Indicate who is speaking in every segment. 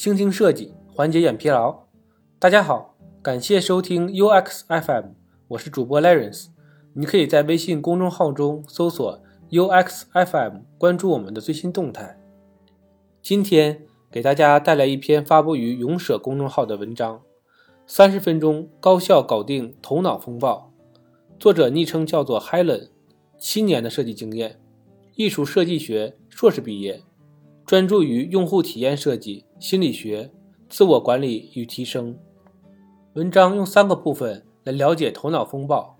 Speaker 1: 倾听设计，缓解眼疲劳。大家好，感谢收听 UX FM，我是主播 Lawrence。你可以在微信公众号中搜索 UX FM，关注我们的最新动态。今天给大家带来一篇发布于勇舍公众号的文章：三十分钟高效搞定头脑风暴。作者昵称叫做 Helen，七年的设计经验，艺术设计学硕士毕业。专注于用户体验设计、心理学、自我管理与提升。文章用三个部分来了解头脑风暴。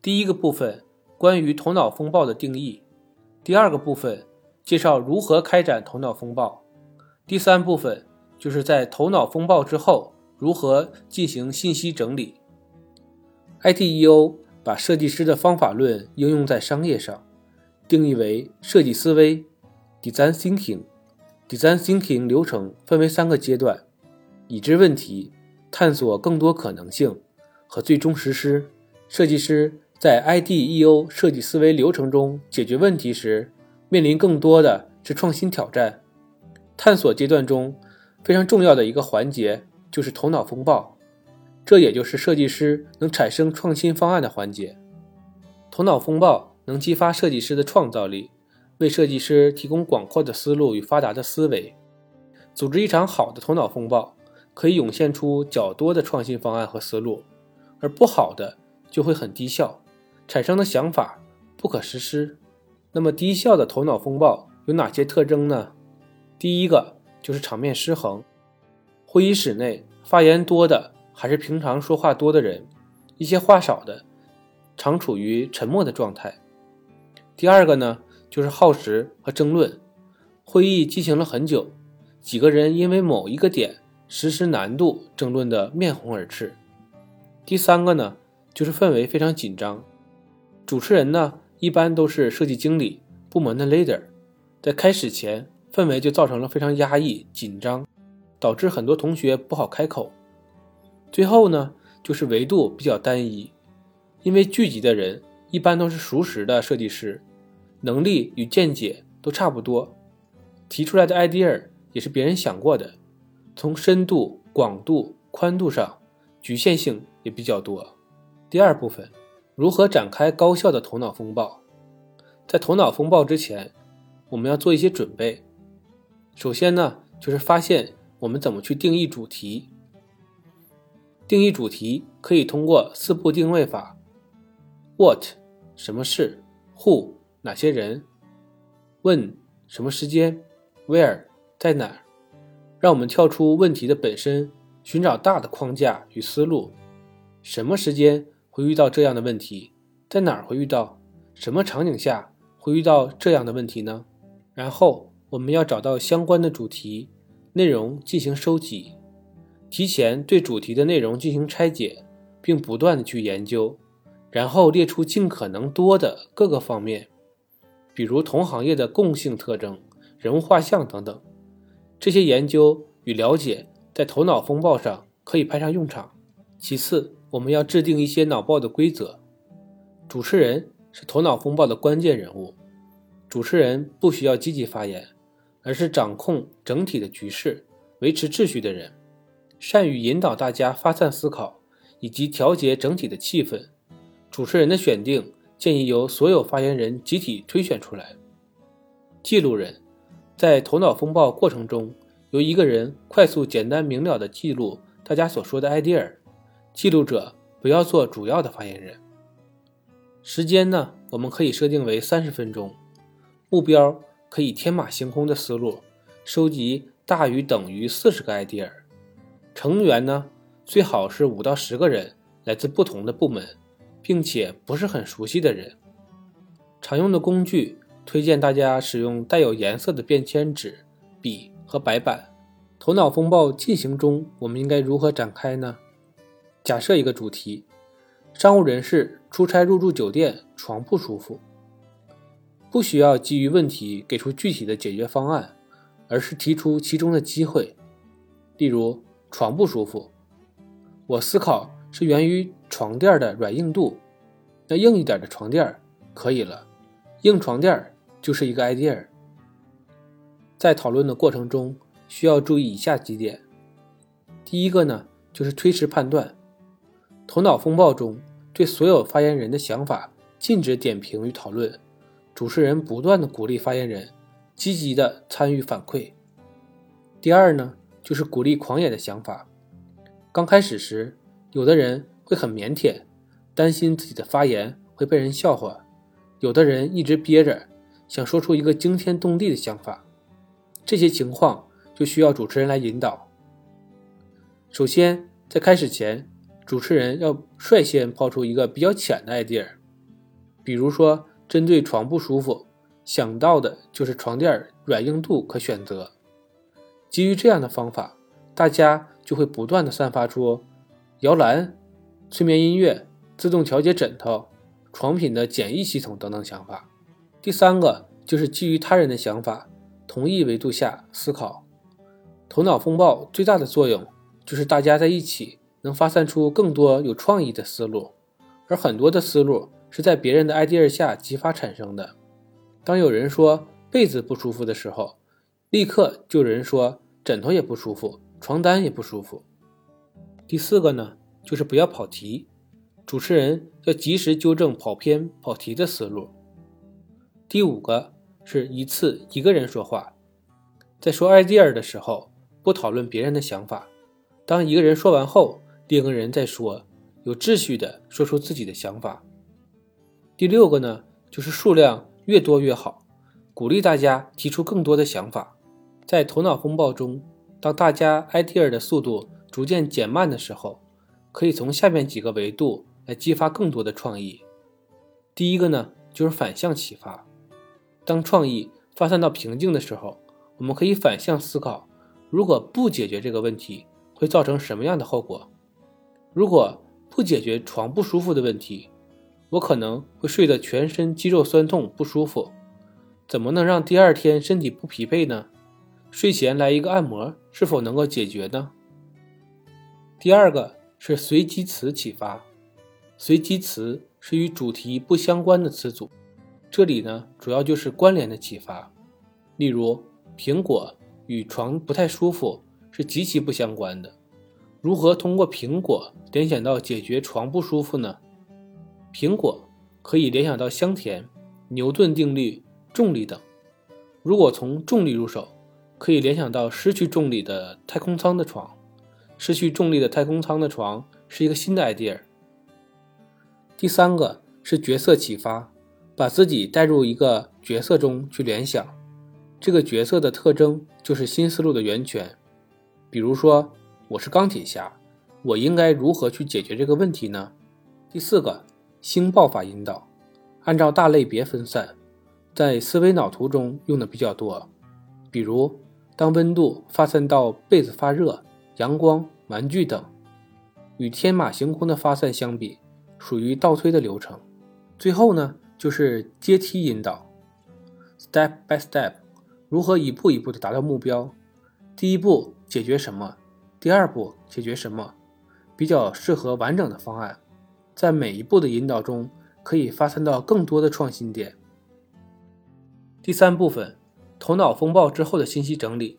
Speaker 1: 第一个部分关于头脑风暴的定义。第二个部分介绍如何开展头脑风暴。第三部分就是在头脑风暴之后如何进行信息整理。ITEO 把设计师的方法论应用在商业上，定义为设计思维 （Design Thinking）。Design Thinking 流程分为三个阶段：已知问题、探索更多可能性和最终实施。设计师在 IDEO 设计思维流程中解决问题时，面临更多的是创新挑战。探索阶段中非常重要的一个环节就是头脑风暴，这也就是设计师能产生创新方案的环节。头脑风暴能激发设计师的创造力。为设计师提供广阔的思路与发达的思维，组织一场好的头脑风暴，可以涌现出较多的创新方案和思路；而不好的就会很低效，产生的想法不可实施。那么低效的头脑风暴有哪些特征呢？第一个就是场面失衡，会议室内发言多的还是平常说话多的人，一些话少的常处于沉默的状态。第二个呢？就是耗时和争论，会议进行了很久，几个人因为某一个点实施难度争论的面红耳赤。第三个呢，就是氛围非常紧张，主持人呢一般都是设计经理部门的 leader，在开始前氛围就造成了非常压抑紧张，导致很多同学不好开口。最后呢，就是维度比较单一，因为聚集的人一般都是熟识的设计师。能力与见解都差不多，提出来的 idea 也是别人想过的，从深度、广度、宽度上局限性也比较多。第二部分，如何展开高效的头脑风暴？在头脑风暴之前，我们要做一些准备。首先呢，就是发现我们怎么去定义主题。定义主题可以通过四步定位法：What 什么是？Who 哪些人？问什么时间？Where 在哪儿？让我们跳出问题的本身，寻找大的框架与思路。什么时间会遇到这样的问题？在哪儿会遇到？什么场景下会遇到这样的问题呢？然后我们要找到相关的主题内容进行收集，提前对主题的内容进行拆解，并不断的去研究，然后列出尽可能多的各个方面。比如同行业的共性特征、人物画像等等，这些研究与了解在头脑风暴上可以派上用场。其次，我们要制定一些脑暴的规则。主持人是头脑风暴的关键人物，主持人不需要积极发言，而是掌控整体的局势、维持秩序的人，善于引导大家发散思考以及调节整体的气氛。主持人的选定。建议由所有发言人集体推选出来。记录人，在头脑风暴过程中，由一个人快速、简单、明了地记录大家所说的 idea。记录者不要做主要的发言人。时间呢，我们可以设定为三十分钟。目标可以天马行空的思路，收集大于等于四十个 idea。成员呢，最好是五到十个人，来自不同的部门。并且不是很熟悉的人，常用的工具推荐大家使用带有颜色的便签纸、笔和白板。头脑风暴进行中，我们应该如何展开呢？假设一个主题：商务人士出差入住酒店，床不舒服。不需要基于问题给出具体的解决方案，而是提出其中的机会。例如，床不舒服，我思考是源于。床垫的软硬度，那硬一点的床垫可以了，硬床垫就是一个 idea。在讨论的过程中，需要注意以下几点。第一个呢，就是推迟判断。头脑风暴中对所有发言人的想法禁止点评与讨论，主持人不断的鼓励发言人积极的参与反馈。第二呢，就是鼓励狂野的想法。刚开始时，有的人会很腼腆，担心自己的发言会被人笑话；有的人一直憋着，想说出一个惊天动地的想法。这些情况就需要主持人来引导。首先，在开始前，主持人要率先抛出一个比较浅的 idea，比如说针对床不舒服，想到的就是床垫软硬度可选择。基于这样的方法，大家就会不断的散发出摇篮、催眠音乐、自动调节枕头、床品的简易系统等等想法。第三个就是基于他人的想法，同一维度下思考。头脑风暴最大的作用就是大家在一起能发散出更多有创意的思路，而很多的思路是在别人的 idea 下激发产生的。当有人说被子不舒服的时候，立刻就有人说。枕头也不舒服，床单也不舒服。第四个呢，就是不要跑题，主持人要及时纠正跑偏、跑题的思路。第五个是一次一个人说话，在说 idea 的时候不讨论别人的想法，当一个人说完后，另一个人再说，有秩序的说出自己的想法。第六个呢，就是数量越多越好，鼓励大家提出更多的想法。在头脑风暴中，当大家 idea 的速度逐渐减慢的时候，可以从下面几个维度来激发更多的创意。第一个呢，就是反向启发。当创意发散到瓶颈的时候，我们可以反向思考：如果不解决这个问题，会造成什么样的后果？如果不解决床不舒服的问题，我可能会睡得全身肌肉酸痛不舒服。怎么能让第二天身体不疲惫呢？睡前来一个按摩，是否能够解决呢？第二个是随机词启发，随机词是与主题不相关的词组，这里呢主要就是关联的启发。例如，苹果与床不太舒服是极其不相关的，如何通过苹果联想到解决床不舒服呢？苹果可以联想到香甜、牛顿定律、重力等。如果从重力入手。可以联想到失去重力的太空舱的床，失去重力的太空舱的床是一个新的 idea。第三个是角色启发，把自己带入一个角色中去联想，这个角色的特征就是新思路的源泉。比如说，我是钢铁侠，我应该如何去解决这个问题呢？第四个星爆法引导，按照大类别分散，在思维脑图中用的比较多，比如。当温度发散到被子发热、阳光、玩具等，与天马行空的发散相比，属于倒推的流程。最后呢，就是阶梯引导，step by step，如何一步一步的达到目标？第一步解决什么？第二步解决什么？比较适合完整的方案，在每一步的引导中，可以发散到更多的创新点。第三部分。头脑风暴之后的信息整理，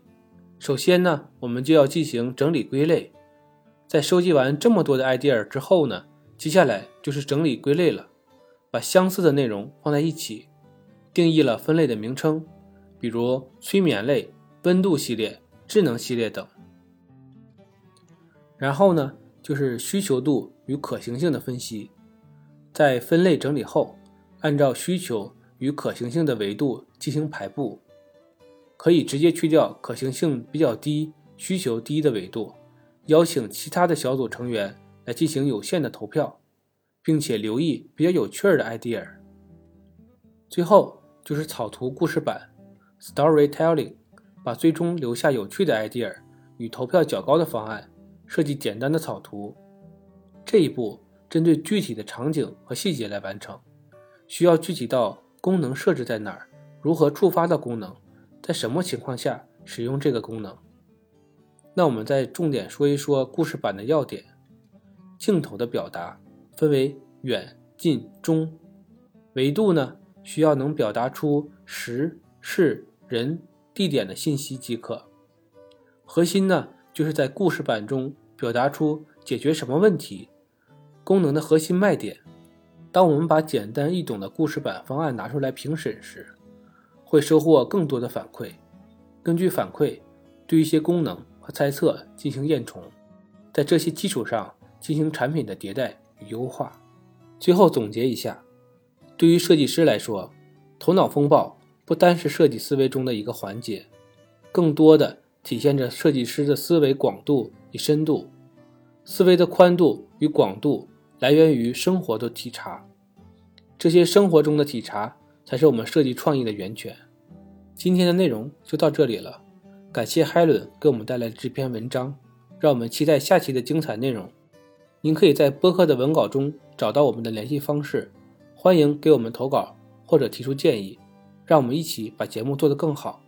Speaker 1: 首先呢，我们就要进行整理归类。在收集完这么多的 idea 之后呢，接下来就是整理归类了，把相似的内容放在一起，定义了分类的名称，比如催眠类、温度系列、智能系列等。然后呢，就是需求度与可行性的分析。在分类整理后，按照需求与可行性的维度进行排布。可以直接去掉可行性比较低、需求低的维度，邀请其他的小组成员来进行有限的投票，并且留意比较有趣的 idea。最后就是草图故事版 （storytelling），把最终留下有趣的 idea 与投票较高的方案设计简单的草图。这一步针对具体的场景和细节来完成，需要具体到功能设置在哪儿，如何触发的功能。在什么情况下使用这个功能？那我们再重点说一说故事版的要点。镜头的表达分为远、近、中，维度呢需要能表达出时、事、人、地点的信息即可。核心呢，就是在故事板中表达出解决什么问题，功能的核心卖点。当我们把简单易懂的故事板方案拿出来评审时，会收获更多的反馈。根据反馈，对一些功能和猜测进行验重，在这些基础上进行产品的迭代与优化。最后总结一下，对于设计师来说，头脑风暴不单是设计思维中的一个环节，更多的体现着设计师的思维广度与深度。思维的宽度与广度。来源于生活的体察，这些生活中的体察才是我们设计创意的源泉。今天的内容就到这里了，感谢海伦给我们带来的这篇文章，让我们期待下期的精彩内容。您可以在播客的文稿中找到我们的联系方式，欢迎给我们投稿或者提出建议，让我们一起把节目做得更好。